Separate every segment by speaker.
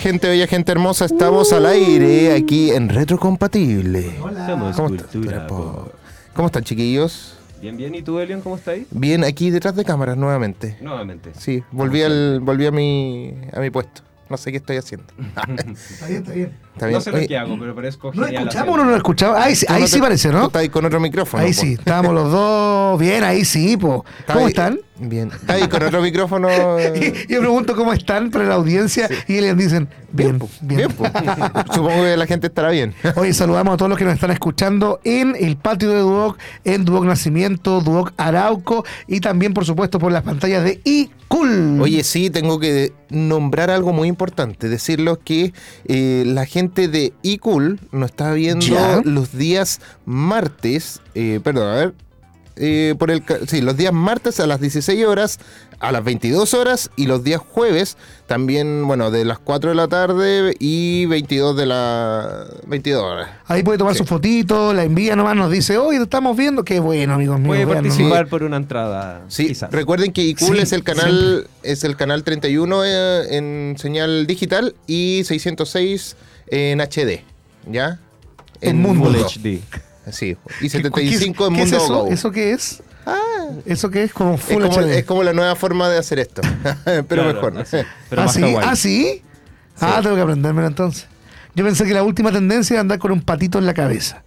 Speaker 1: gente bella, gente hermosa. Estamos al aire aquí en Retrocompatible.
Speaker 2: Somos
Speaker 1: ¿Cómo,
Speaker 2: cultura.
Speaker 1: ¿Cómo están, chiquillos?
Speaker 2: Bien, bien. ¿Y tú, Elion, cómo estás ahí?
Speaker 1: Bien, aquí detrás de cámaras nuevamente.
Speaker 2: Nuevamente.
Speaker 1: Sí, volví, al, volví a, mi, a mi puesto. No sé qué estoy haciendo.
Speaker 3: Está bien, está bien.
Speaker 1: ¿Está bien?
Speaker 2: No sé lo
Speaker 1: Oye,
Speaker 2: que hago, pero parezco
Speaker 3: ¿No escuchamos o no nos escuchamos? Ahí, sí-
Speaker 1: tú
Speaker 3: ahí
Speaker 1: no
Speaker 3: sí parece,
Speaker 1: Tú
Speaker 3: ¿no?
Speaker 1: estás ahí con otro micrófono.
Speaker 3: Ahí
Speaker 1: po.
Speaker 3: sí, estábamos los dos bien, ahí sí, po.
Speaker 1: Está
Speaker 3: ¿Cómo
Speaker 1: ahí-
Speaker 3: están?
Speaker 1: Bien. Está ahí con otro micrófono. eh,
Speaker 3: Y yo pregunto cómo están para la audiencia y ellos dicen, bien,
Speaker 1: po.
Speaker 3: bien.
Speaker 1: po. Supongo que la gente estará bien.
Speaker 3: Oye, saludamos a todos los que nos están escuchando en el patio de Duoc, en Duoc Nacimiento, Duoc Arauco y también, por supuesto, por las pantallas de iCool.
Speaker 1: Oye, sí, tengo que nombrar algo muy importante. Decirlo que eh, la gente de iCool nos está viendo
Speaker 3: Ya.
Speaker 1: los días martes. eh, perdón, a ver. eh, por el, sí, los días martes a las 16 horas, a las 22 horas y los días jueves también, bueno, de las 4 de la tarde y 22 de la 22 horas.
Speaker 3: Ahí puede tomar
Speaker 1: Sí.
Speaker 3: su fotito, la envía nomás, nos dice, oye, te estamos viendo. Qué bueno, amigos míos.
Speaker 2: Puede
Speaker 3: véanos.
Speaker 2: participar por una entrada.
Speaker 1: Sí,
Speaker 2: quizás.
Speaker 1: recuerden que iCool
Speaker 3: Sí,
Speaker 1: es el canal es el canal 31 eh, en señal digital y 606 en HD, ¿ya?
Speaker 3: En Mundo.
Speaker 2: Full. HD.
Speaker 1: Sí, y
Speaker 3: ¿Qué-
Speaker 1: 75 en
Speaker 3: qué es
Speaker 1: Mundo
Speaker 3: eso?
Speaker 1: Go.
Speaker 3: ¿Eso qué es? ¿Eso qué es? Como
Speaker 1: es,
Speaker 3: Full
Speaker 1: como,
Speaker 3: HD.
Speaker 1: es como la nueva forma de hacer esto, pero
Speaker 2: Claro,
Speaker 1: mejor.
Speaker 2: así. Pero
Speaker 3: ¿Ah, sí? ¿Ah, sí? Ah, tengo que aprendérmelo entonces. Yo pensé que la última tendencia era andar con un patito en la cabeza.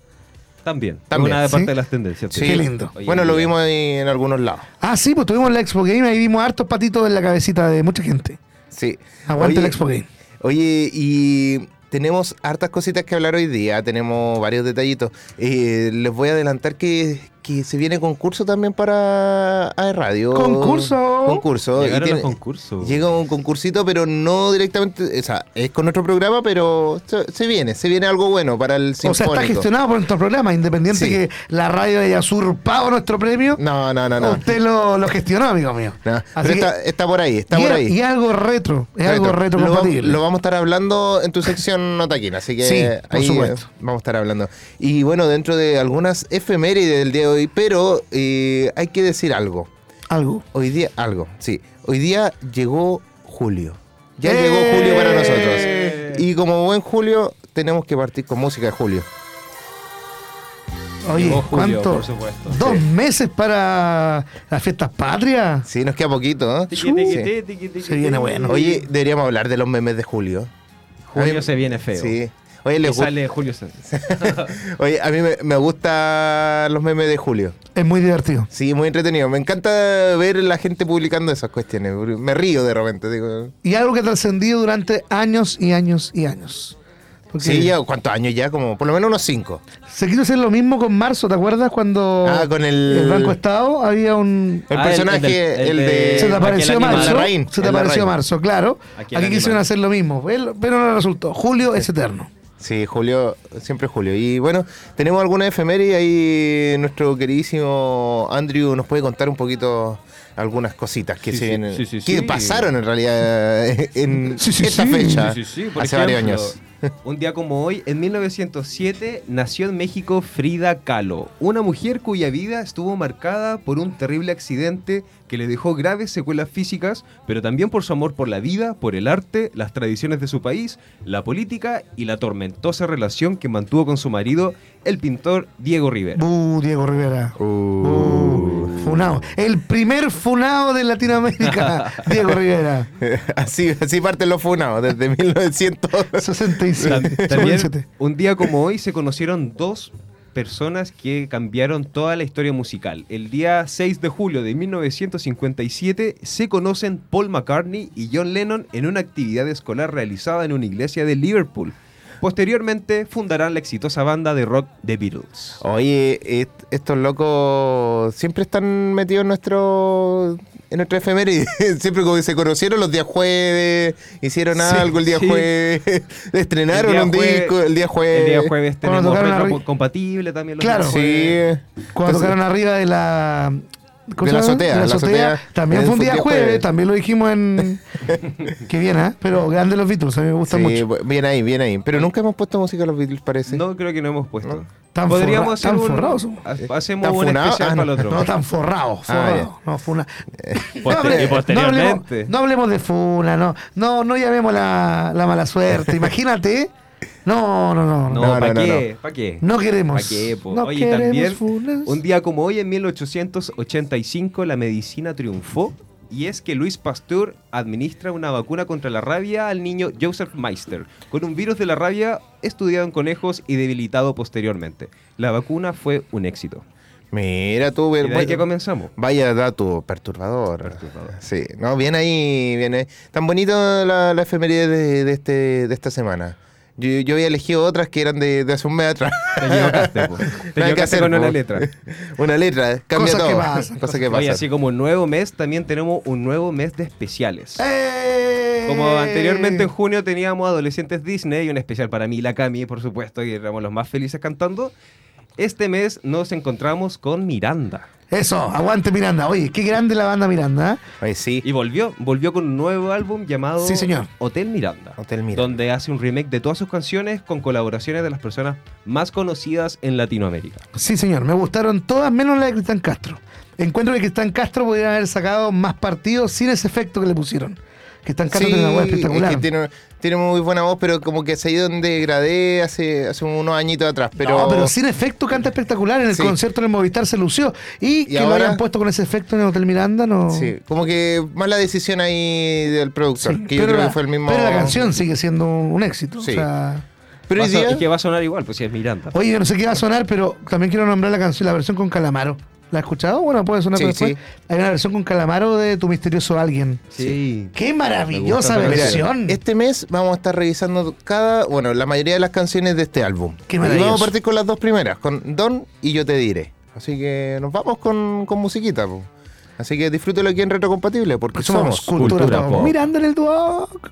Speaker 2: También.
Speaker 1: También,
Speaker 2: Una de
Speaker 3: ¿sí?
Speaker 2: parte de las tendencias.
Speaker 1: Sí.
Speaker 3: Qué lindo.
Speaker 1: Bueno, lo vimos ahí en algunos lados.
Speaker 3: Ah, sí, pues tuvimos la Expo Game, ahí vimos hartos patitos en la cabecita de mucha gente.
Speaker 1: Sí.
Speaker 3: Aguante
Speaker 1: Oye,
Speaker 3: la Expo Game.
Speaker 1: Oye, y tenemos hartas cositas que hablar hoy día, tenemos varios detallitos. Eh, les voy a adelantar que, que se viene concurso también para AE Radio.
Speaker 3: ¿Concurso?
Speaker 1: Concurso. y tiene-
Speaker 2: los concursos.
Speaker 1: Llega un concursito, pero no directamente, o sea, es con nuestro programa, pero se, se viene, se viene algo bueno para el
Speaker 3: O sea,
Speaker 1: sinfónico.
Speaker 3: está gestionado por nuestro programa, independiente
Speaker 1: Sí.
Speaker 3: que la radio haya usurpado nuestro premio.
Speaker 1: No, no, no, no.
Speaker 3: Usted lo, lo gestionó, amigo mío.
Speaker 1: No,
Speaker 3: Así
Speaker 1: pero
Speaker 3: que-
Speaker 1: está, está por ahí, está
Speaker 3: y,
Speaker 1: por ahí.
Speaker 3: y es algo retro, es algo retro
Speaker 1: lo, va-
Speaker 3: compatible.
Speaker 1: lo vamos a estar hablando en tu sección Notaquina, así que
Speaker 3: Sí, por
Speaker 1: ahí
Speaker 3: supuesto.
Speaker 1: eh, vamos a estar hablando. Y bueno, dentro de algunas efemérides del día de hoy, pero eh, hay que decir algo.
Speaker 3: Algo.
Speaker 1: Hoy día, algo, sí. Hoy día llegó Julio. Ya
Speaker 3: ¡Eh!
Speaker 1: llegó Julio para nosotros. Y como buen Julio, tenemos que partir con música de Julio.
Speaker 3: Oye,
Speaker 2: Llegó Julio,
Speaker 3: ¿cuánto?
Speaker 2: por supuesto.
Speaker 3: ¿Dos
Speaker 1: Sí.
Speaker 3: meses para las fiestas patrias?
Speaker 1: Sí, nos queda poquito,
Speaker 2: tiqui,
Speaker 3: Se viene bueno.
Speaker 1: Oye, deberíamos hablar de los memes de Julio.
Speaker 2: Julio
Speaker 1: mí-
Speaker 2: se viene feo.
Speaker 1: Sí. Oye, gu-
Speaker 2: sale Julio Sánchez.
Speaker 1: Oye, a mí me, me gustan los memes de Julio.
Speaker 3: Es muy divertido.
Speaker 1: Sí, muy entretenido. Me encanta ver la gente publicando esas cuestiones. Me río de repente. Digo.
Speaker 3: Y algo que ha trascendido durante años y años y años. Porque
Speaker 1: Sí, ya, ¿cuántos años ya? Como por lo menos unos cinco.
Speaker 3: Se quiso hacer lo mismo con Marzo, ¿te acuerdas? Cuando
Speaker 1: Ah, con el-
Speaker 3: el Banco Estado había un...
Speaker 1: El
Speaker 2: Ah,
Speaker 1: personaje,
Speaker 2: el del-
Speaker 1: el,
Speaker 2: el
Speaker 1: de.
Speaker 3: Se te apareció. Marzo. Se te apareció. Marzo, claro. Aquí quisieron hacer lo mismo, pero pero no resultó. Julio es eterno.
Speaker 1: Sí, Julio, siempre Julio. Y bueno, tenemos alguna efeméride ahí. Nuestro queridísimo Andrew nos puede contar un poquito algunas cositas que
Speaker 2: Sí,
Speaker 1: se
Speaker 2: sí,
Speaker 1: vienen.
Speaker 2: sí, sí,
Speaker 1: que pasaron en realidad en
Speaker 3: Sí, sí,
Speaker 1: esta fecha. Hace varios años.
Speaker 2: Un día como hoy, en 1907, nació en México Frida Kahlo, una mujer cuya vida estuvo marcada por un terrible accidente que le dejó graves secuelas físicas, pero también por su amor por la vida, por el arte, las tradiciones de su país, la política y la tormentosa relación que mantuvo con su marido, el pintor Diego Rivera.
Speaker 3: Uh, Diego Rivera. Uh, funado. El primer funado de Latinoamérica, Diego Rivera.
Speaker 1: así, así parten los funados, desde 1900.
Speaker 3: 66.
Speaker 2: Tam- También
Speaker 3: 67.
Speaker 2: un día como hoy se conocieron dos personas que cambiaron toda la historia musical. El día 6 de julio de 1957 se conocen Paul McCartney y John Lennon en una actividad escolar realizada en una iglesia de Liverpool. Posteriormente fundarán la exitosa banda de rock The Beatles.
Speaker 1: Oye, est- estos locos siempre están metidos en nuestro en nuestra efeméride. siempre como que se conocieron los días jueves, hicieron
Speaker 2: Sí,
Speaker 1: algo el día
Speaker 2: sí.
Speaker 1: jueves, estrenaron
Speaker 2: día
Speaker 1: un
Speaker 2: jueves-
Speaker 1: disco el día jueves.
Speaker 2: El día jueves tenemos compatible también. los
Speaker 3: Claro.
Speaker 2: días
Speaker 1: Sí.
Speaker 3: Cuando
Speaker 1: Entonces-
Speaker 3: tocaron arriba de la ¿cómo
Speaker 1: De la azotea,
Speaker 3: De la
Speaker 1: la
Speaker 3: azotea.
Speaker 1: azotea
Speaker 3: También fue un día jueves,
Speaker 1: jueves.
Speaker 3: también lo dijimos en. Qué bien, ¿ah? Pero grande los Beatles, a mí me gustan
Speaker 1: Sí,
Speaker 3: mucho.
Speaker 1: bien ahí, bien ahí. Pero nunca hemos puesto música a los Beatles, parece.
Speaker 2: No, creo que no hemos puesto.
Speaker 1: No.
Speaker 3: Tan
Speaker 2: Podríamos
Speaker 3: forra-
Speaker 2: hacer
Speaker 3: tan
Speaker 2: un...
Speaker 3: forrados
Speaker 2: ha- Hacemos
Speaker 1: ¿Tan
Speaker 2: un
Speaker 1: funados?
Speaker 2: especial
Speaker 1: Ah,
Speaker 2: para
Speaker 1: no.
Speaker 2: el otro.
Speaker 3: No tan forrados,
Speaker 1: Ah,
Speaker 3: forrados. no, funa.
Speaker 2: Poster- y posteriormente.
Speaker 3: No hablemos, no hablemos de funa, no, no, no llamemos la, la mala suerte. Imagínate. No, no, no.
Speaker 2: No,
Speaker 3: No,
Speaker 1: No,
Speaker 2: ¿para
Speaker 1: no, no,
Speaker 2: qué? ¿Para qué?
Speaker 3: no queremos.
Speaker 2: ¿Pa' qué, po?
Speaker 3: No
Speaker 2: Oye,
Speaker 3: queremos
Speaker 2: también,
Speaker 3: funas.
Speaker 2: Un día como hoy, en 1885, la medicina triunfó. Y es que Luis Pasteur administra una vacuna contra la rabia al niño Joseph Meister, con un virus de la rabia estudiado en conejos y debilitado posteriormente. La vacuna fue un éxito.
Speaker 1: Mira tú,
Speaker 2: Y de ahí que comenzamos.
Speaker 1: Vaya dato perturbador.
Speaker 2: Perturbador.
Speaker 1: Sí, no, bien ahí, bien ahí. Tan bonito la, la efeméride de, de este, de esta semana. Yo, yo había elegido otras que eran de, de hace un mes atrás.
Speaker 2: Te equivocaste, po. Te
Speaker 1: que hacer,
Speaker 2: con una letra.
Speaker 1: Una letra, cambia
Speaker 3: Cosas
Speaker 1: todo.
Speaker 3: que pasan,
Speaker 1: Cosas que
Speaker 2: Oye, así como nuevo mes, también tenemos un nuevo mes de especiales.
Speaker 3: ¡Eh!
Speaker 2: Como anteriormente en junio teníamos adolescentes Disney y un especial para mí, la Cami, por supuesto, y éramos los más felices cantando. Este mes nos encontramos con Miranda.
Speaker 3: Eso, aguante Miranda. Oye, qué grande la banda Miranda. ¿eh?
Speaker 1: Ay, sí.
Speaker 2: Y volvió, volvió con un nuevo álbum llamado
Speaker 3: Sí, señor.
Speaker 2: Hotel Miranda.
Speaker 1: Hotel Miranda.
Speaker 2: Donde hace un remake de todas sus canciones con colaboraciones de las personas más conocidas en Latinoamérica.
Speaker 3: Sí, señor. Me gustaron todas menos la de Cristian Castro. Encuentro que Cristian Castro podría haber sacado más partidos sin ese efecto que le pusieron. Cristian Castro
Speaker 1: Sí,
Speaker 3: tiene una voz
Speaker 1: es
Speaker 3: espectacular.
Speaker 1: que tiene, tiene muy buena voz, pero como que se ha ido en degradé hace, hace unos añitos atrás. Pero,
Speaker 3: No, pero sin efecto canta espectacular. En el
Speaker 1: Sí.
Speaker 3: concierto en el Movistar se lució. Y, que lo hayan puesto con ese efecto en el Hotel Miranda, no.
Speaker 1: Sí, como que mala decisión ahí del productor,
Speaker 3: Sí,
Speaker 1: que yo
Speaker 3: pero,
Speaker 1: creo
Speaker 3: la,
Speaker 1: que fue el mismo.
Speaker 3: pero la canción sigue siendo un éxito.
Speaker 1: Sí.
Speaker 3: O sea,
Speaker 1: Pero
Speaker 2: Y que va a sonar igual, pues si es Miranda.
Speaker 3: oye, yo no sé qué va a sonar, pero también quiero nombrar la canción, la versión con Calamaro. ¿La has escuchado? Bueno, puede sonar
Speaker 1: Sí,
Speaker 3: después.
Speaker 1: sí.
Speaker 3: Hay una versión con Calamaro de Tu misterioso alguien.
Speaker 2: Sí.
Speaker 3: ¡Qué maravillosa
Speaker 1: Mira,
Speaker 3: versión!
Speaker 1: este mes vamos a estar revisando cada, bueno, la mayoría de las canciones de este álbum.
Speaker 3: Qué
Speaker 1: y
Speaker 3: maravilloso.
Speaker 1: vamos a partir con las dos primeras, con Don y Yo Te Diré. Así que nos vamos con, con musiquita. po. Así que disfrútelo aquí en Retrocompatible, porque
Speaker 3: somos,
Speaker 1: somos,
Speaker 3: cultura,
Speaker 2: Cultura
Speaker 3: Pop. Miranda en el Duoc.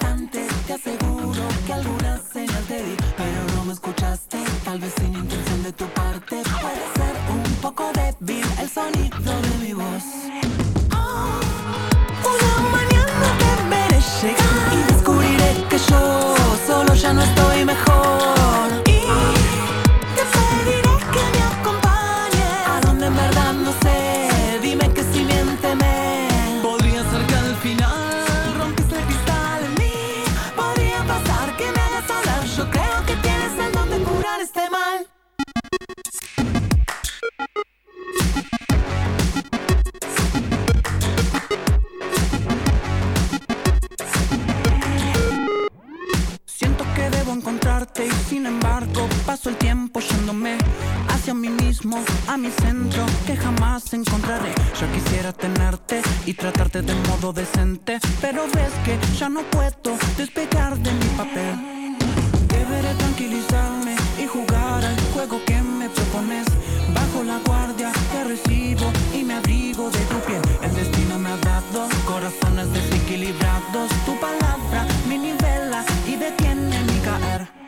Speaker 4: te aseguro que alguna señal te di, pero no me escuchaste, tal vez sin intención de tu parte, puede ser un poco débil el sonido de mi voz. Oh, una mañana te veré y descubriré que yo solo ya no estoy mejor. A mi centro que jamás encontraré. Yo quisiera tenerte y tratarte de modo decente, pero ves que ya no puedo despegar de mi papel. Deberé tranquilizarme y jugar al juego que me propones. Bajo la guardia te recibo y me abrigo de tu piel. El destino me ha dado corazones desequilibrados. Tu palabra me nivela y detiene mi caer.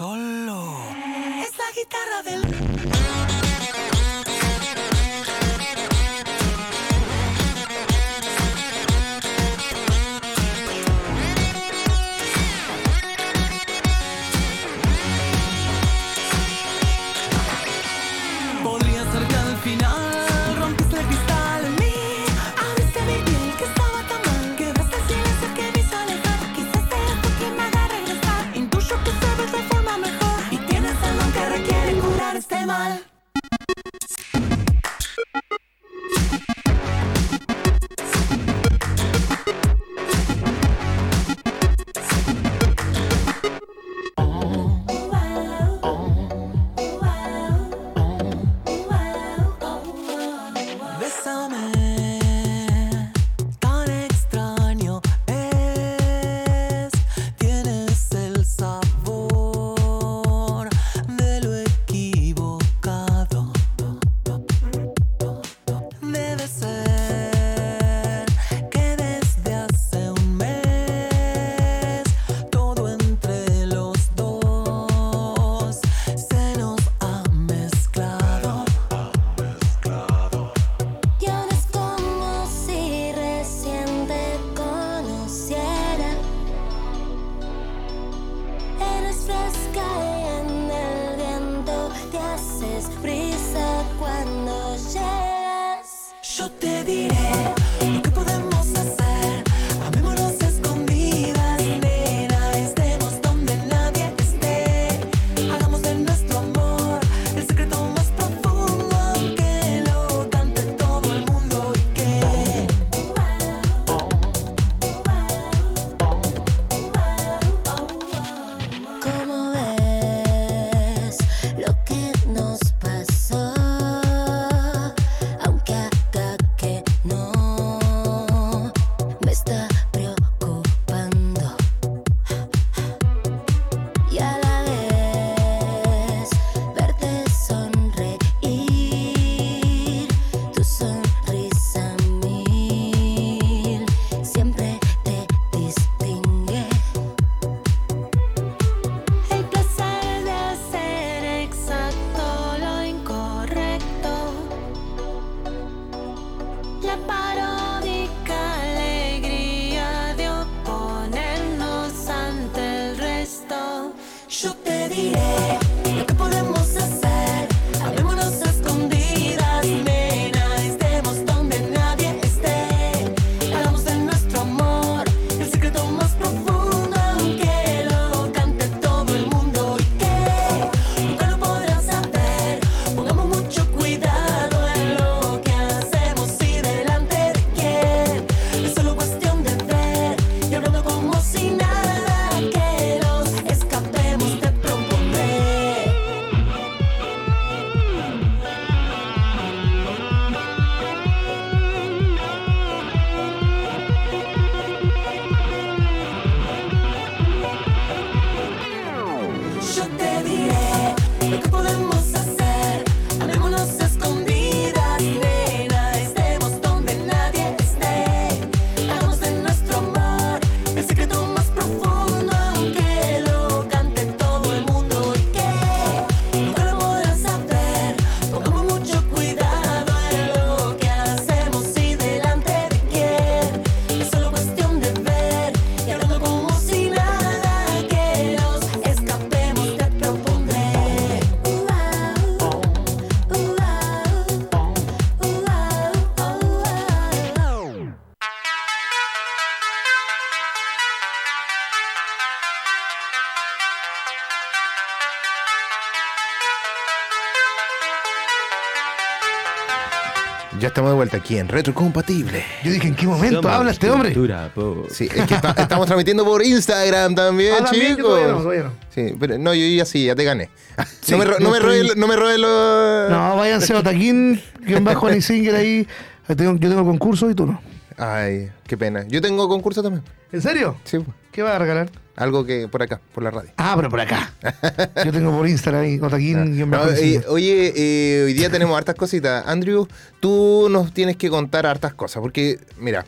Speaker 4: solo. Es la guitarra del...
Speaker 1: Ya estamos de vuelta aquí en Retrocompatible.
Speaker 3: Yo dije, ¿en qué momento habla este hombre?
Speaker 2: Cultura pop.
Speaker 1: Sí, es que está- estamos transmitiendo por Instagram también,
Speaker 3: Ah, también, yo todavía no,
Speaker 1: chicos.
Speaker 3: todavía no.
Speaker 1: Sí, pero no, yo ya sí, ya te gané.
Speaker 3: Sí,
Speaker 1: no me, ro- no
Speaker 3: yo
Speaker 1: me
Speaker 3: estoy-
Speaker 1: robe, no me robe los...
Speaker 3: No, váyanse a Otaquín, guion bajo Ani Singer ahí. Ahí tengo- Yo tengo concurso y tú no.
Speaker 1: Ay, qué pena. Yo tengo concurso también.
Speaker 3: ¿En serio?
Speaker 1: Sí,
Speaker 3: ¿Qué vas a regalar?
Speaker 1: Algo que por acá, por la radio.
Speaker 3: Ah, pero por acá. Yo tengo por Instagram ahí, Otaquín,
Speaker 1: No, eh, oye, eh, hoy día tenemos hartas cositas. Andrew, tú nos tienes que contar hartas cosas, porque, mira,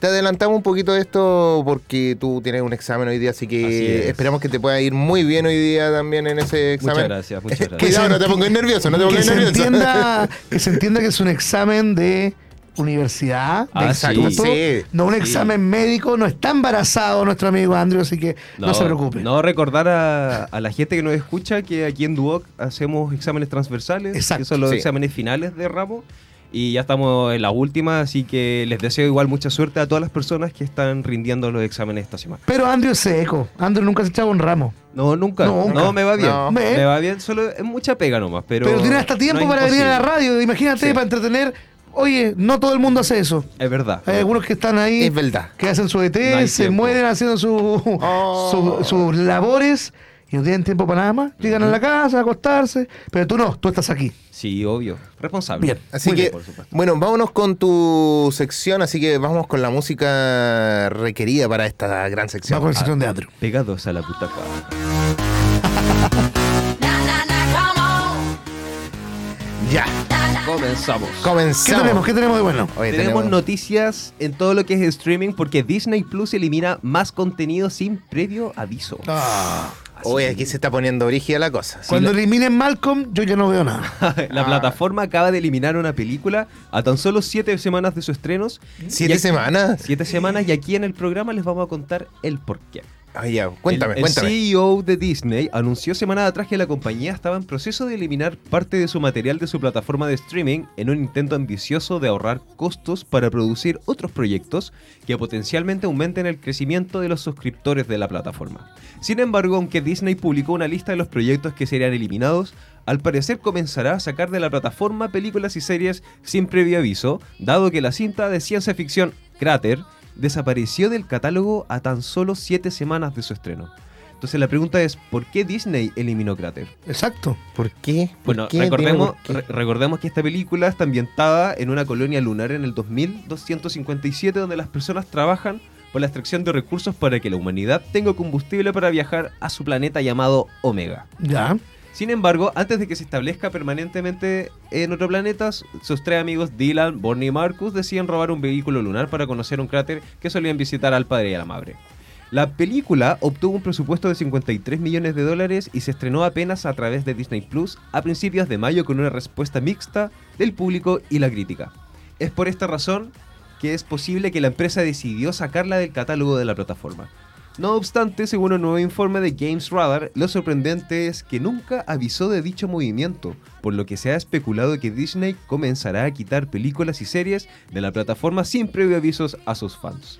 Speaker 1: te adelantamos un poquito de esto porque tú tienes un examen hoy día, así que
Speaker 2: Así es.
Speaker 1: esperamos que te pueda ir muy bien hoy día también en ese examen.
Speaker 2: Muchas gracias, muchas gracias.
Speaker 1: Cuidado, no te pongas nervioso, no te pongas nervioso.
Speaker 3: entienda que se entienda que es un examen de universidad, de
Speaker 2: Ah,
Speaker 3: instituto,
Speaker 1: sí.
Speaker 3: no un
Speaker 2: Sí.
Speaker 3: examen médico, no está embarazado nuestro amigo Andrew, así que no, se preocupe.
Speaker 2: No, recordar a, a la gente que nos escucha que aquí en Duoc hacemos exámenes transversales,
Speaker 3: Exacto,
Speaker 2: que son los
Speaker 1: sí.
Speaker 2: exámenes finales de ramo. Y ya estamos en la última, así que les deseo igual mucha suerte a todas las personas que están rindiendo los exámenes esta semana.
Speaker 3: Pero Andrew es seco, Andrew nunca se echaba un ramo.
Speaker 2: No, nunca.
Speaker 3: Nunca.
Speaker 2: No, me va bien. Me va bien, solo es mucha pega nomás. Pero,
Speaker 3: Pero, tiene hasta tiempo
Speaker 2: no
Speaker 3: para venir a la radio, imagínate,
Speaker 1: Sí.
Speaker 3: para entretener. Oye, no todo el mundo hace eso.
Speaker 2: Es verdad.
Speaker 3: Hay algunos que están ahí,
Speaker 1: Es verdad.
Speaker 3: que hacen su ET,
Speaker 2: No
Speaker 3: se
Speaker 2: tiempo.
Speaker 3: mueren haciendo su-
Speaker 1: Oh.
Speaker 3: su- sus labores y no tienen tiempo para nada más. Llegan a la casa a acostarse, pero tú no, tú estás aquí.
Speaker 2: Sí, obvio. Responsable.
Speaker 3: Bien.
Speaker 1: Así
Speaker 2: Muy
Speaker 1: que,
Speaker 2: bien, por supuesto.
Speaker 1: bueno, vámonos con tu sección, así que vamos con la música requerida para esta gran sección.
Speaker 3: Va con la sección de Andrew.
Speaker 2: Pegados a la butaca. Comenzamos.
Speaker 1: comenzamos.
Speaker 3: ¿Qué tenemos? ¿Qué tenemos de bueno?
Speaker 1: Oye,
Speaker 2: tenemos, noticias en todo lo que es streaming porque Disney Plus elimina más contenido sin previo aviso.
Speaker 3: Ah.
Speaker 1: Oye, aquí se está poniendo brígida la cosa.
Speaker 3: Cuando eliminen Malcolm, yo ya no veo nada.
Speaker 2: la
Speaker 1: Ah.
Speaker 2: plataforma acaba de eliminar una película a tan solo siete semanas de su estreno.
Speaker 1: ¿Siete semanas?
Speaker 2: Siete semanas y aquí en el programa les vamos a contar el porqué.
Speaker 1: Ya, cuéntame,
Speaker 2: el. CEO de Disney anunció semana atrás que la compañía estaba en proceso de eliminar parte de su material de su plataforma de streaming en un intento ambicioso de ahorrar costos para producir otros proyectos que potencialmente aumenten el crecimiento de los suscriptores de la plataforma. Sin embargo, aunque Disney publicó una lista de los proyectos que serían eliminados, al parecer comenzará a sacar de la plataforma películas y series sin previo aviso, dado que la cinta de ciencia ficción Crater desapareció del catálogo a tan solo 7 semanas de su estreno. Entonces la pregunta es, ¿por qué Disney eliminó Crater?
Speaker 3: Exacto.
Speaker 1: ¿Por qué? ¿Por
Speaker 2: Bueno,
Speaker 1: qué?
Speaker 2: recordemos, re- recordemos que esta película está ambientada en una colonia lunar en el 2257 donde las personas trabajan por la extracción de recursos para que la humanidad tenga combustible para viajar a su planeta llamado Omega.
Speaker 3: Ya.
Speaker 2: Sin embargo, antes de que se establezca permanentemente en otro planeta, sus tres amigos Dylan, Borny y Marcus deciden robar un vehículo lunar para conocer un cráter que solían visitar al padre y a la madre. La película obtuvo un presupuesto de 53 millones de dólares y se estrenó apenas a través de Disney Plus a principios de mayo con una respuesta mixta del público y la crítica. Es por esta razón que es posible que la empresa decidió sacarla del catálogo de la plataforma. No obstante, según un nuevo informe de Games Radar, lo sorprendente es que nunca avisó de dicho movimiento, por lo que se ha especulado que Disney comenzará a quitar películas y series de la plataforma sin previo avisos a sus fans.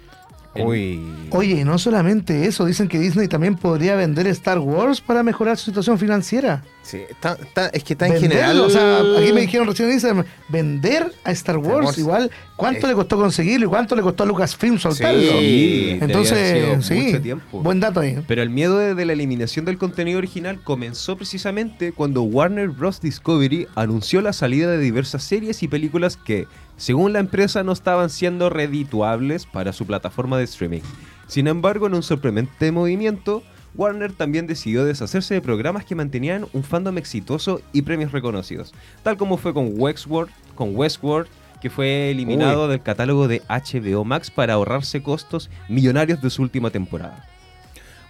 Speaker 1: Uy.
Speaker 3: Oye, y no solamente eso, dicen que Disney también podría vender Star Wars para mejorar su situación financiera.
Speaker 1: Sí, está- está- es que está en
Speaker 3: Venderlo,
Speaker 1: general.
Speaker 3: O sea, aquí me dijeron recién, dicen, vender a Star Wars,
Speaker 1: Wars.
Speaker 3: igual, ¿cuánto
Speaker 1: Eh.
Speaker 3: le costó conseguirlo y cuánto le costó a Lucasfilm soltarlo?
Speaker 1: Sí,
Speaker 3: Entonces, sí,
Speaker 2: mucho tiempo.
Speaker 3: buen dato ahí.
Speaker 2: Pero el miedo de, de la eliminación del contenido original comenzó precisamente cuando Warner Bros. Discovery anunció la salida de diversas series y películas que, según la empresa, no estaban siendo redituables para su plataforma de streaming. Sin embargo, en un sorprendente movimiento, Warner también decidió deshacerse de programas que mantenían un fandom exitoso y premios reconocidos, tal como fue con Westworld, con Westworld que fue eliminado del catálogo de HBO Max para ahorrarse costos millonarios de su última temporada.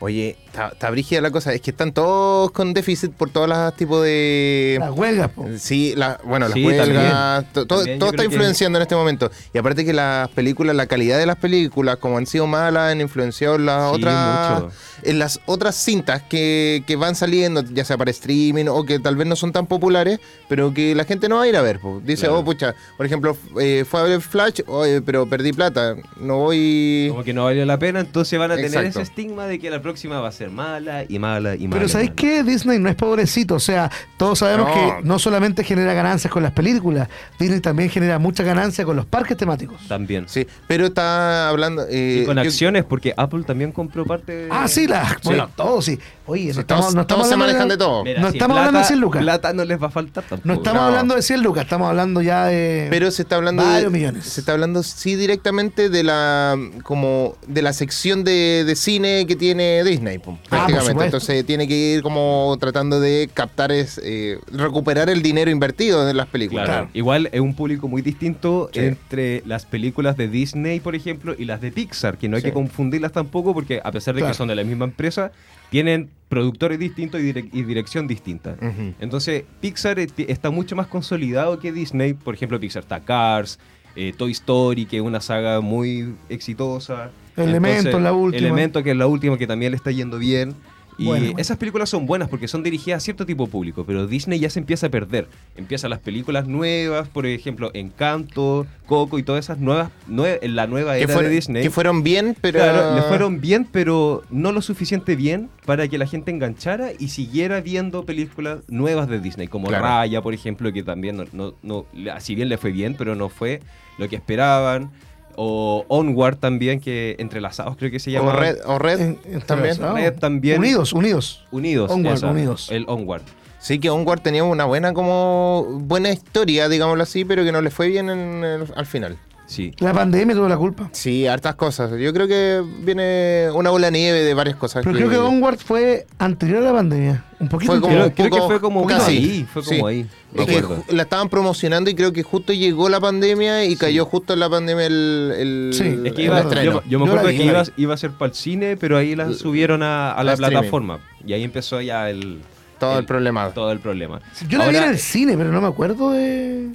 Speaker 1: Oye, está, brígida la cosa. Es que están todos con déficit por todos los tipos de.
Speaker 3: Las huelgas, po.
Speaker 1: Sí, la, bueno, las
Speaker 2: Sí,
Speaker 1: huelgas, to- todo,
Speaker 2: También
Speaker 1: todo
Speaker 2: yo
Speaker 1: está
Speaker 2: que-
Speaker 1: influenciando en este momento. Y aparte que las películas, la calidad de las películas, como han sido malas, han influenciado en las
Speaker 2: Sí,
Speaker 1: otras
Speaker 2: mucho.
Speaker 1: En las otras cintas que, que van saliendo, ya sea para streaming o que tal vez no son tan populares, pero que la gente no va a ir a ver. po. Dice,
Speaker 2: Claro.
Speaker 1: oh, pucha, por ejemplo, eh, fue a ver Flash, oye, pero perdí plata, no voy...
Speaker 2: Como que no valió la pena, entonces van a tener ese estigma de que la próxima va a ser mala y mala y mala.
Speaker 3: Pero ¿sabéis qué? Disney no es pobrecito. O sea, todos sabemos
Speaker 1: No.
Speaker 3: que no solamente genera ganancias con las películas, Disney también genera mucha ganancia con los parques temáticos.
Speaker 2: También.
Speaker 1: Sí, pero está hablando. eh,
Speaker 2: Y con
Speaker 1: yo-
Speaker 2: acciones, porque Apple también compró parte de...
Speaker 3: Ah, sí, la, bueno, todos sí. Oye, no estamos,
Speaker 1: todos,
Speaker 3: no estamos
Speaker 1: todos se manejan de todo.
Speaker 2: Mira,
Speaker 3: No
Speaker 2: si
Speaker 3: estamos hablando de 100 lucas.
Speaker 2: Plata no les va a faltar tampoco.
Speaker 3: No estamos
Speaker 1: No.
Speaker 3: hablando de 100 lucas, estamos hablando ya de...
Speaker 1: Pero se está hablando
Speaker 3: Varios
Speaker 1: de,
Speaker 3: millones.
Speaker 1: se está hablando sí directamente de la como de la sección de, de cine que tiene Disney pum,
Speaker 3: Ah,
Speaker 1: prácticamente
Speaker 3: supuesto.
Speaker 1: entonces tiene que ir como tratando de captar es, eh, recuperar el dinero invertido en las películas
Speaker 2: Claro. Igual es un público muy distinto
Speaker 1: Sí.
Speaker 2: entre las películas de Disney, por ejemplo, y las de Pixar, que no hay
Speaker 1: Sí.
Speaker 2: que confundirlas tampoco porque a pesar de
Speaker 3: Claro.
Speaker 2: que son de la misma empresa, tienen productores distintos y, direc- y dirección distinta. Entonces, Pixar está mucho más consolidado que Disney. Por ejemplo, Pixar está Cars, eh, Toy Story, que es una saga muy exitosa.
Speaker 3: Elemento, la última.
Speaker 2: Elemento, que es la última, que también le está yendo bien. Y
Speaker 3: Bueno,
Speaker 2: esas películas son buenas porque son dirigidas a cierto tipo de público, pero Disney ya se empieza a perder. Empiezan las películas nuevas, por ejemplo, Encanto, Coco y todas esas nuevas, nue- la nueva era
Speaker 1: fueron,
Speaker 2: de Disney.
Speaker 1: que fueron bien pero
Speaker 2: Claro, le fueron bien, pero no lo suficiente bien para que la gente enganchara y siguiera viendo películas nuevas de Disney, como
Speaker 1: Claro.
Speaker 2: Raya, por ejemplo, que también no, no, no- si bien le fue bien, pero no fue lo que esperaban. O Onward también, que entrelazados creo que se llama.
Speaker 1: o Red, o Red
Speaker 3: En- en-
Speaker 1: también
Speaker 3: entrelazados.
Speaker 2: Red también.
Speaker 3: Unidos, unidos.
Speaker 2: Unidos.
Speaker 3: Onward,
Speaker 2: esa,
Speaker 3: Unidos.
Speaker 2: El Onward.
Speaker 1: sí que Onward tenía una buena como buena historia digámoslo así pero que no le fue bien en el- al final
Speaker 2: Sí.
Speaker 3: La pandemia tuvo la culpa.
Speaker 1: sí hartas cosas yo creo que viene una bola de nieve de varias cosas
Speaker 3: Pero creo que Onward fue anterior a la pandemia. Un poquito
Speaker 1: Fue como-.
Speaker 2: Creo, creo
Speaker 1: poco-
Speaker 2: que fue como
Speaker 1: casi,
Speaker 2: ahí. Fue como
Speaker 1: sí.
Speaker 2: ahí.
Speaker 1: Es que la estaban promocionando y creo que justo llegó la pandemia y cayó justo en la pandemia el, el,
Speaker 3: Sí,
Speaker 2: Es que iba, yo, yo me acuerdo que iba, a ser para el cine, pero ahí la subieron a, a la plataforma. Y ahí empezó ya el,
Speaker 1: Todo el,
Speaker 2: el-
Speaker 1: problema.
Speaker 2: todo el problema.
Speaker 3: Yo la vi en el cine, pero no me acuerdo de.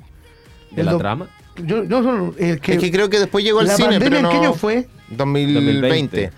Speaker 2: ¿De la trama?
Speaker 3: Yo, no, no, el que,
Speaker 1: es que creo que después llegó al
Speaker 3: la
Speaker 1: cine,
Speaker 3: pandemia
Speaker 1: pero
Speaker 3: en
Speaker 1: no.
Speaker 3: qué año fue?
Speaker 1: 2020.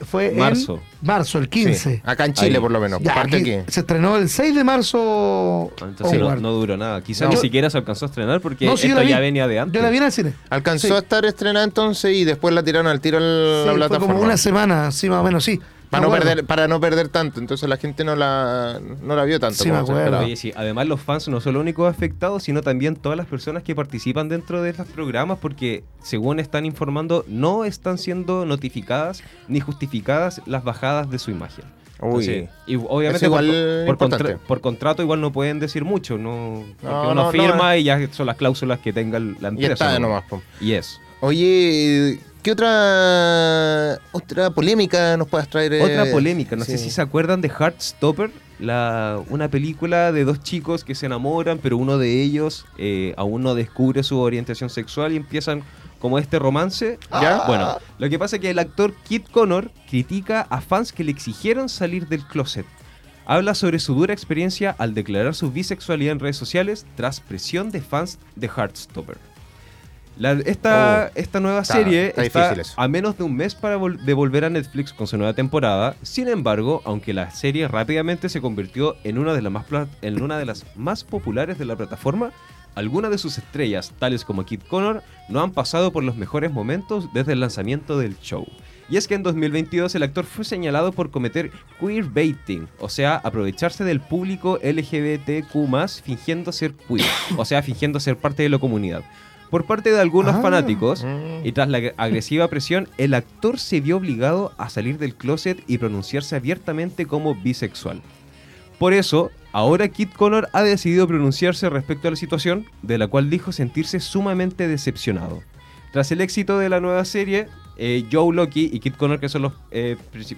Speaker 3: Fue
Speaker 2: Marzo.
Speaker 3: en marzo, el 15.
Speaker 1: Sí, acá en Chile,
Speaker 2: Ahí.
Speaker 1: por lo menos.
Speaker 3: Ya,
Speaker 1: parte
Speaker 3: aquí
Speaker 1: aquí.
Speaker 3: se estrenó el 6 de marzo.
Speaker 2: Entonces no, no duró nada. Quizás
Speaker 3: No.
Speaker 2: ni siquiera se alcanzó a estrenar porque
Speaker 3: No, sí,
Speaker 2: esto ya venía de antes.
Speaker 3: Yo la vi en el cine.
Speaker 1: Alcanzó
Speaker 3: Sí.
Speaker 1: a estar estrenada entonces y después la tiraron al tiro en
Speaker 3: Sí,
Speaker 1: la
Speaker 3: fue
Speaker 1: plataforma.
Speaker 3: como una semana, sí, más o menos, sí.
Speaker 1: Para, no perder, para no perder tanto. Entonces la gente no la, no la vio tanto.
Speaker 3: Sí,
Speaker 1: como.
Speaker 2: Oye, sí, además los fans no son los únicos afectados, sino también todas las personas que participan dentro de estos programas, porque según están informando, no están siendo notificadas ni justificadas las bajadas de su imagen.
Speaker 1: Uy.
Speaker 2: Entonces, y obviamente
Speaker 1: igual
Speaker 2: por, por contra- por contrato igual no pueden decir mucho, no, porque
Speaker 1: No,
Speaker 2: uno
Speaker 1: no,
Speaker 2: firma
Speaker 1: no.
Speaker 2: y ya son las cláusulas que tenga la
Speaker 1: Y
Speaker 2: empresa.
Speaker 1: está
Speaker 2: ¿no?
Speaker 1: nomás. po.
Speaker 2: Y es.
Speaker 1: Oye, ¿qué otra otra polémica nos puedas traer? eh?
Speaker 2: Otra polémica, no sé si se acuerdan de Heartstopper, la, una película de dos chicos que se enamoran, pero uno de ellos eh, aún no descubre su orientación sexual y empiezan como este romance.
Speaker 1: ¿Ya?
Speaker 2: Bueno, lo que pasa es que el actor Kit Connor critica a fans que le exigieron salir del closet. Habla sobre su dura experiencia al declarar su bisexualidad en redes sociales tras presión de fans de Heartstopper. La- esta, esta nueva
Speaker 1: Oh. Está-
Speaker 2: serie
Speaker 1: está
Speaker 2: a menos de un mes para vol- de volver a Netflix con su nueva temporada. Sin embargo, aunque la serie rápidamente se convirtió en una de, las más en una de las más populares de la plataforma, algunas de sus estrellas, tales como Kit Connor, no han pasado por los mejores momentos desde el lanzamiento del show. Y es que en 2022 el actor fue señalado por cometer queerbaiting, o sea, aprovecharse del público LGBTQ+, fingiendo ser queer, o sea, fingiendo ser parte de la comunidad. Por parte de algunos
Speaker 3: Ah.
Speaker 2: fanáticos,
Speaker 1: Mm.
Speaker 2: y tras la ag- agresiva presión, el actor se vio obligado a salir del closet y pronunciarse abiertamente como bisexual. Por eso, ahora Kit Connor ha decidido pronunciarse respecto a la situación, de la cual dijo sentirse sumamente decepcionado. Tras el éxito de la nueva serie, eh, Joe Loki y Kit Connor, que son los eh, princi-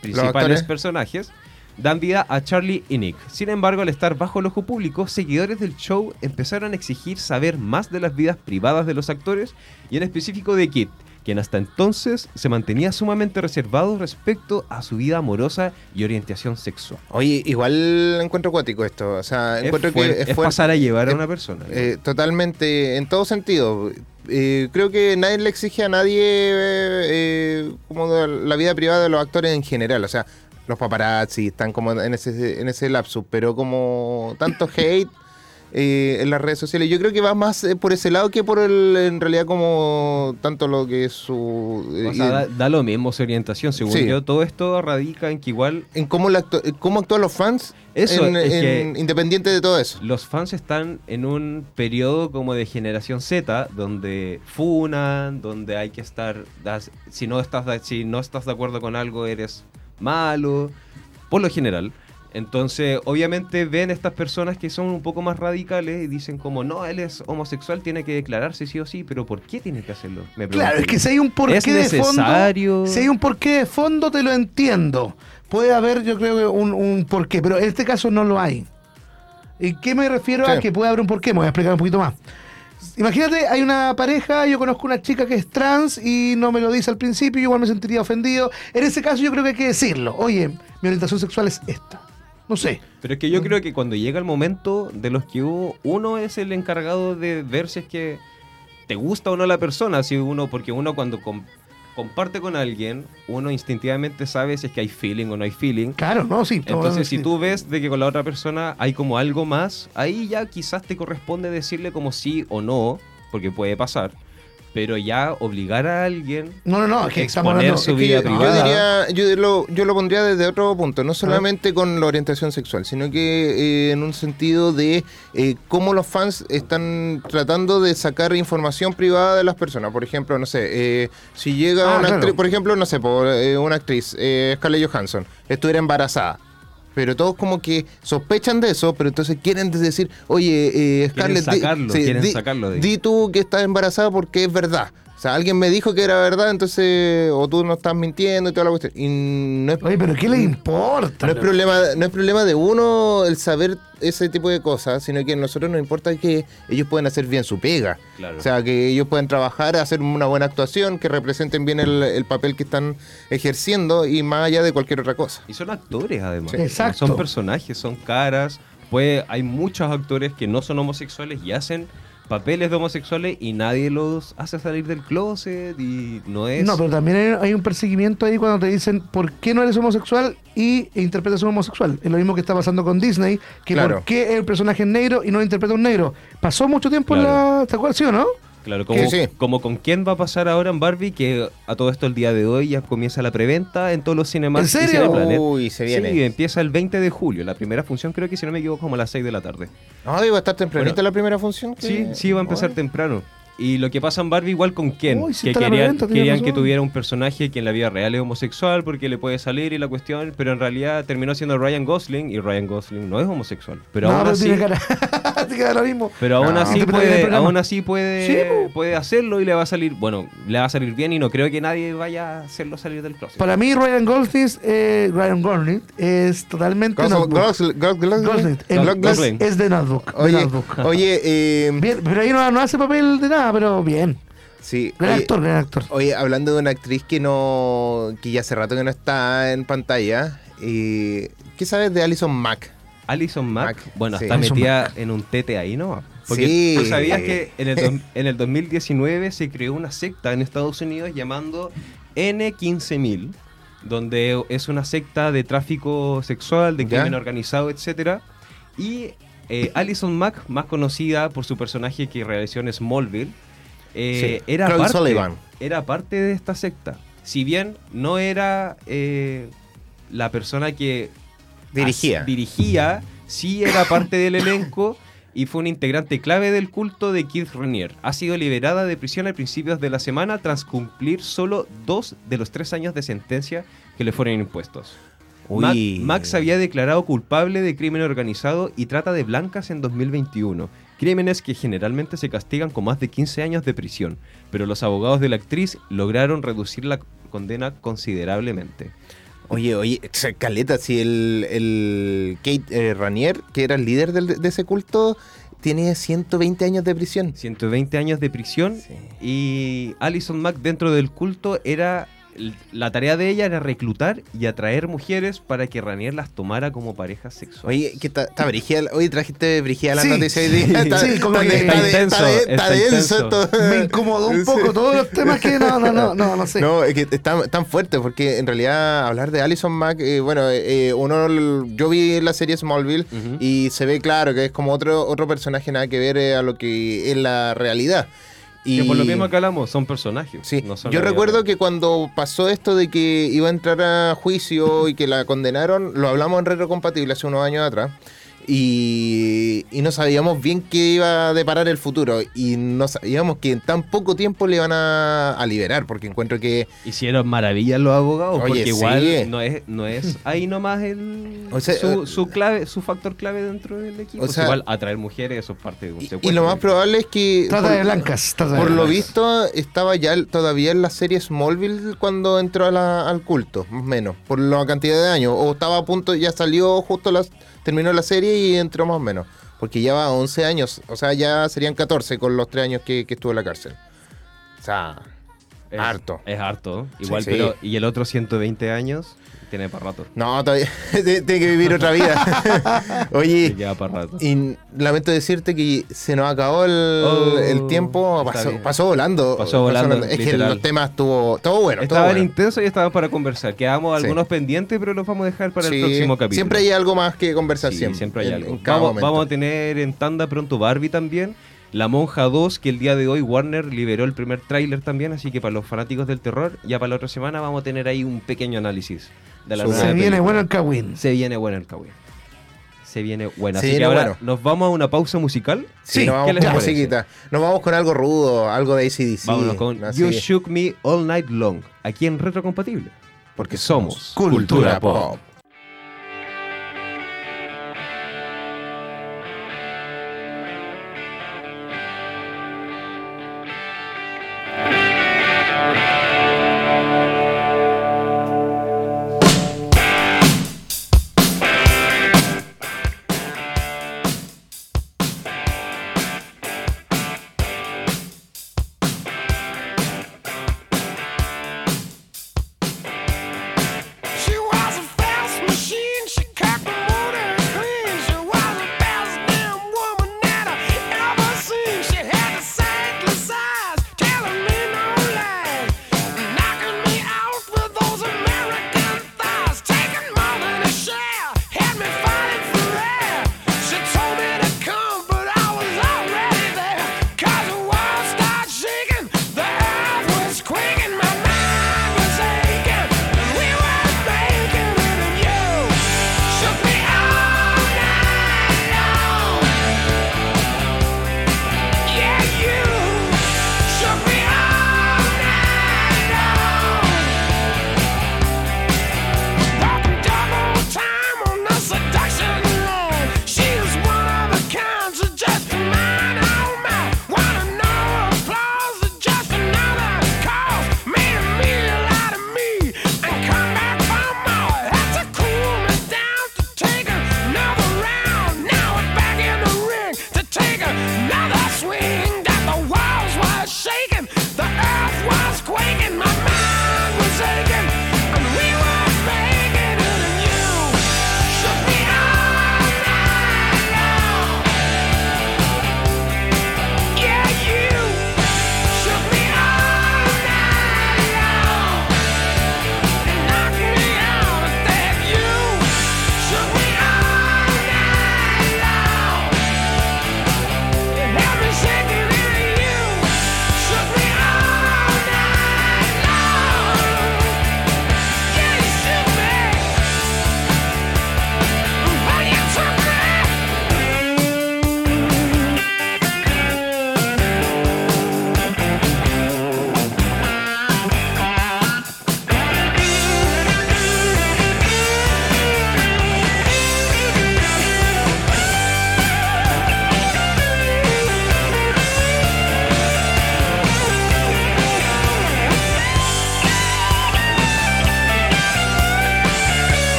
Speaker 2: principales personajes, dan vida a Charlie y Nick. Sin embargo, al estar bajo el ojo público, seguidores del show empezaron a exigir saber más de las vidas privadas de los actores y en específico de Kit, quien hasta entonces se mantenía sumamente reservado respecto a su vida amorosa y orientación sexual.
Speaker 1: Oye, igual encuentro acuático esto. O sea, encuentro que es
Speaker 2: es pasar a llevar a una persona.
Speaker 1: Eh, totalmente, en todo sentido. Eh, creo que nadie le exige a nadie eh, eh, como la vida privada de los actores en general. O sea, los paparazzi están como en ese, en ese lapsus, pero como tanto hate eh, en las redes sociales. Yo creo que va más eh, por ese lado que por el, en realidad, como tanto lo que es su. eh,
Speaker 2: O sea, da, da lo mismo su orientación. Según
Speaker 1: Sí.
Speaker 2: yo, todo esto radica en que igual
Speaker 1: en cómo, la actu- cómo actúan los fans,
Speaker 2: Eso,
Speaker 1: en-
Speaker 2: es
Speaker 1: en-
Speaker 2: que-
Speaker 1: independiente de todo eso.
Speaker 2: los fans están en un periodo como de generación Z, donde funan, donde hay que estar, das- si no estás si no estás de acuerdo con algo eres malo, por lo general. Entonces, obviamente ven estas personas que son un poco más radicales y dicen como, no, él es homosexual, tiene que declararse sí o sí, pero ¿por qué tiene que hacerlo? Me
Speaker 3: Claro, es que si hay un porqué
Speaker 2: ¿Es
Speaker 3: de fondo. Si hay un porqué de fondo, te lo entiendo. Puede haber, yo creo, que un, un porqué, pero en este caso no lo hay. ¿Y qué me refiero a que puede haber un porqué? Me voy a explicar un poquito más. Imagínate, hay una pareja, yo conozco una chica que es trans y no me lo dice al principio, yo igual me sentiría ofendido. En ese caso yo creo que hay que decirlo. Oye, mi orientación sexual es esta. No sé.
Speaker 2: Pero es que yo creo que cuando llega el momento de los que hubo, uno es el encargado de ver si es que te gusta o no la persona, si uno, porque uno cuando comparte con alguien, uno instintivamente sabe si es que hay feeling o no hay feeling.
Speaker 3: Claro, no, sí.
Speaker 2: Entonces, si tú ves de que con la otra persona hay como algo más, ahí ya quizás te corresponde decirle como sí o no, porque puede pasar. Pero ya obligar a alguien
Speaker 3: No, no, no, es que estamos
Speaker 2: exponer
Speaker 3: hablando.
Speaker 2: su
Speaker 1: Es que
Speaker 2: vida
Speaker 1: yo, yo
Speaker 2: privada.
Speaker 1: diría, yo lo, yo lo pondría desde otro punto, no solamente con la orientación sexual, sino que eh, en un sentido de eh, cómo los fans están tratando de sacar información privada de las personas. Por ejemplo, no sé, eh, si llega
Speaker 3: Ah,
Speaker 1: una
Speaker 3: claro.
Speaker 1: actriz, por ejemplo, no sé, por, eh, una actriz, eh, Scarlett Johansson, estuviera embarazada. Pero todos como que sospechan de eso, pero entonces quieren decir, oye, eh,
Speaker 2: Quieren
Speaker 1: Scarlett, di-
Speaker 2: sacarlo, quieren sacarlo de
Speaker 1: di tú que estás embarazada porque es verdad. O sea, alguien me dijo que era verdad, entonces, o tú no estás mintiendo y toda la cuestión. Y no es,
Speaker 3: Oye, pero ¿qué le importa?
Speaker 1: no es problema, no es problema de uno el saber ese tipo de cosas, sino que a nosotros nos importa que ellos puedan hacer bien su pega.
Speaker 2: Claro.
Speaker 1: O sea, que ellos puedan trabajar, hacer una buena actuación, que representen bien el, el papel que están ejerciendo y más allá de cualquier otra cosa.
Speaker 2: Y son actores además.
Speaker 3: Sí. Exacto.
Speaker 2: Son personajes, son caras. Pues hay muchos actores que no son homosexuales y hacen papeles de homosexuales y nadie los hace salir del closet y no es...
Speaker 3: No, pero también hay, hay un perseguimiento ahí cuando te dicen por qué no eres homosexual y interpretas un homosexual. Es lo mismo que está pasando con Disney, que
Speaker 1: Claro.
Speaker 3: por qué el personaje es negro y no interpreta un negro. Pasó mucho tiempo
Speaker 2: Claro.
Speaker 3: en la... ¿Te acuerdas, sí o no?
Speaker 2: Claro, como,
Speaker 1: Sí,
Speaker 2: como con quién va a pasar ahora en Barbie, que a todo esto el día de hoy ya comienza la preventa en todos los cinemas
Speaker 3: ¿En serio?
Speaker 2: y Cineplanet.
Speaker 1: Uy, se viene.
Speaker 2: Sí, empieza el 20 de julio. La primera función creo que si no me equivoco como a las 6 de la tarde.
Speaker 1: Ay, va a estar tempranita
Speaker 2: Bueno,
Speaker 1: la primera función. que-
Speaker 2: Sí, sí, va a empezar temprano. Y lo que pasa en Barbie igual con Ken,
Speaker 3: Uy, sí
Speaker 2: que querían, querían que tuviera un personaje que en la vida real es homosexual porque le puede salir y la cuestión, pero en realidad terminó siendo Ryan Gosling y Ryan Gosling no es homosexual. Pero
Speaker 3: no,
Speaker 2: aún
Speaker 3: pero
Speaker 2: así,
Speaker 3: tiene cara. te queda lo mismo.
Speaker 2: pero aún
Speaker 1: No.
Speaker 2: así puede, aún así puede,
Speaker 3: Sí, po.
Speaker 2: puede hacerlo y le va a salir, bueno, le va a salir bien y no creo que nadie vaya a hacerlo salir del closet.
Speaker 3: Para mí, Ryan Gosling, eh, Ryan Gosling es totalmente
Speaker 1: Gosling-. Gosling-
Speaker 3: es de Notebook. de
Speaker 1: Oye,
Speaker 3: Notebook.
Speaker 1: oye, eh,
Speaker 3: Bien, pero ahí no, no hace papel de nada, pero bien.
Speaker 1: sí,
Speaker 3: Gran
Speaker 1: oye,
Speaker 3: actor, gran actor.
Speaker 1: Oye, hablando de una actriz que no, que ya hace rato que no está en pantalla, eh, ¿qué sabes de Alison Mack?
Speaker 2: Alison Mack,
Speaker 1: Mack,
Speaker 2: bueno,
Speaker 1: sí.
Speaker 2: está
Speaker 3: Alison
Speaker 2: metida en un tete ahí, ¿no? Porque
Speaker 1: Sí.
Speaker 2: tú sabías que en el, en el 2019 se creó una secta en Estados Unidos llamando N15000, donde es una secta de tráfico sexual, de
Speaker 1: Ya.
Speaker 2: crimen organizado, etcétera. Y eh, Alison Mack, más conocida por su personaje que realizó en Smallville, eh,
Speaker 1: Sí,
Speaker 2: era, parte,
Speaker 1: Sullivan.
Speaker 2: era parte de esta secta. Si bien no era eh, la persona que
Speaker 1: Dirigía.
Speaker 2: dirigía, sí era parte del elenco y fue un integrante clave del culto de Keith Raniere. Ha sido liberada de prisión a principios de la semana tras cumplir solo dos de los tres años de sentencia que le fueron impuestos. Mac-. Max había declarado culpable de crimen organizado y trata de blancas en 2021. Crímenes que generalmente se castigan con más de 15 años de prisión, pero los abogados de la actriz lograron reducir la condena considerablemente.
Speaker 1: Oye, oye, caleta, si el, el Kate eh, Ranier, que era el líder del- de ese culto, tiene 120 años de prisión.
Speaker 2: 120 años de prisión
Speaker 1: Sí.
Speaker 2: y Alison Mack dentro del culto era la tarea de ella era reclutar y atraer mujeres para que Ranier las tomara como pareja sexual.
Speaker 1: Oye, que está, está brigida, hoy trajiste brigida la
Speaker 3: Sí.
Speaker 1: noticia hoy día. Está,
Speaker 3: Sí, como
Speaker 1: está-
Speaker 3: que-
Speaker 1: está-
Speaker 2: Está intenso,
Speaker 1: está- está
Speaker 2: está
Speaker 1: denso
Speaker 2: intenso.
Speaker 1: esto.
Speaker 3: Me incomodó un poco
Speaker 1: Sí.
Speaker 3: todos los temas que no, no, no, no, no sé.
Speaker 1: No, es que es tan, fuerte porque en realidad hablar de Alison Mack, eh, bueno, eh, uno, yo vi la serie Smallville y se ve claro que es como otro otro personaje nada que ver eh, a lo que es la realidad. Y
Speaker 2: Que por lo mismo que hablamos, son personajes.
Speaker 1: Sí,
Speaker 2: no son
Speaker 1: yo recuerdo que cuando pasó esto de que iba a entrar a juicio y que la condenaron, lo hablamos en Retrocompatible hace unos años atrás. Y, y no sabíamos bien qué iba a deparar el futuro. Y no sabíamos que en tan poco tiempo le iban a, a liberar, porque encuentro que
Speaker 2: Hicieron maravillas los abogados,
Speaker 1: Oye,
Speaker 2: porque
Speaker 1: sí.
Speaker 2: igual no es, no es ahí nomás el,
Speaker 1: O sea,
Speaker 2: su,
Speaker 1: eh,
Speaker 2: su clave, su factor clave dentro del equipo.
Speaker 1: o sea,
Speaker 2: igual atraer mujeres, eso es parte de un
Speaker 1: Y,
Speaker 2: secuestro.
Speaker 1: y lo más probable es que.
Speaker 3: Trata de blancas. Trata de
Speaker 1: Por lo
Speaker 3: blancas.
Speaker 1: visto, estaba ya todavía en la serie Smallville cuando entró a la- al culto, más o menos, por la cantidad de años. O estaba a punto, ya salió justo, las, terminó la serie y entró más o menos. Porque ya va 11 años, o sea, ya serían 14 con los 3 años que, que estuvo en la cárcel. O sea,
Speaker 2: es,
Speaker 1: harto.
Speaker 2: Es harto. Igual,
Speaker 1: Sí.
Speaker 2: pero. Y el otro 120 años tiene para rato.
Speaker 1: no, todavía tiene que vivir otra vida. Oye,
Speaker 2: lleva para rato.
Speaker 1: y lamento decirte que se nos acabó el,
Speaker 2: Oh,
Speaker 1: el tiempo, pasó, pasó volando.
Speaker 2: Pasó volando,
Speaker 1: Es que
Speaker 2: literal.
Speaker 1: los temas estuvo todo bueno.
Speaker 2: Estaban
Speaker 1: bueno.
Speaker 2: intensos y estaban para conversar. Quedamos
Speaker 1: Sí.
Speaker 2: algunos pendientes, pero los vamos a dejar para
Speaker 1: Sí,
Speaker 2: el próximo capítulo.
Speaker 1: Siempre hay algo más que conversar.
Speaker 2: Sí,
Speaker 1: siempre,
Speaker 2: siempre hay
Speaker 1: en-
Speaker 2: algo.
Speaker 1: en
Speaker 2: Vamos, vamos a tener en tanda pronto Barbie también. La Monja 2, que el día de hoy Warner liberó el primer tráiler también, así que para los fanáticos del terror, ya para la otra semana vamos a tener ahí un pequeño análisis de la nueva
Speaker 3: Se viene bueno el Kawin.
Speaker 2: Se viene bueno el Kawin. Se viene bueno.
Speaker 1: Se
Speaker 2: Así que
Speaker 1: viene
Speaker 2: ahora
Speaker 1: bueno.
Speaker 2: nos vamos a una pausa musical.
Speaker 1: Sí,
Speaker 3: Sí,
Speaker 1: nos
Speaker 2: ¿qué
Speaker 1: vamos
Speaker 2: les
Speaker 1: con musiquita. Nos vamos con algo rudo, algo de ACDC.
Speaker 2: Vámonos con
Speaker 1: así,
Speaker 2: You Shook Me All Night Long, aquí en Retrocompatible.
Speaker 1: porque
Speaker 2: somos
Speaker 1: Cultura Pop.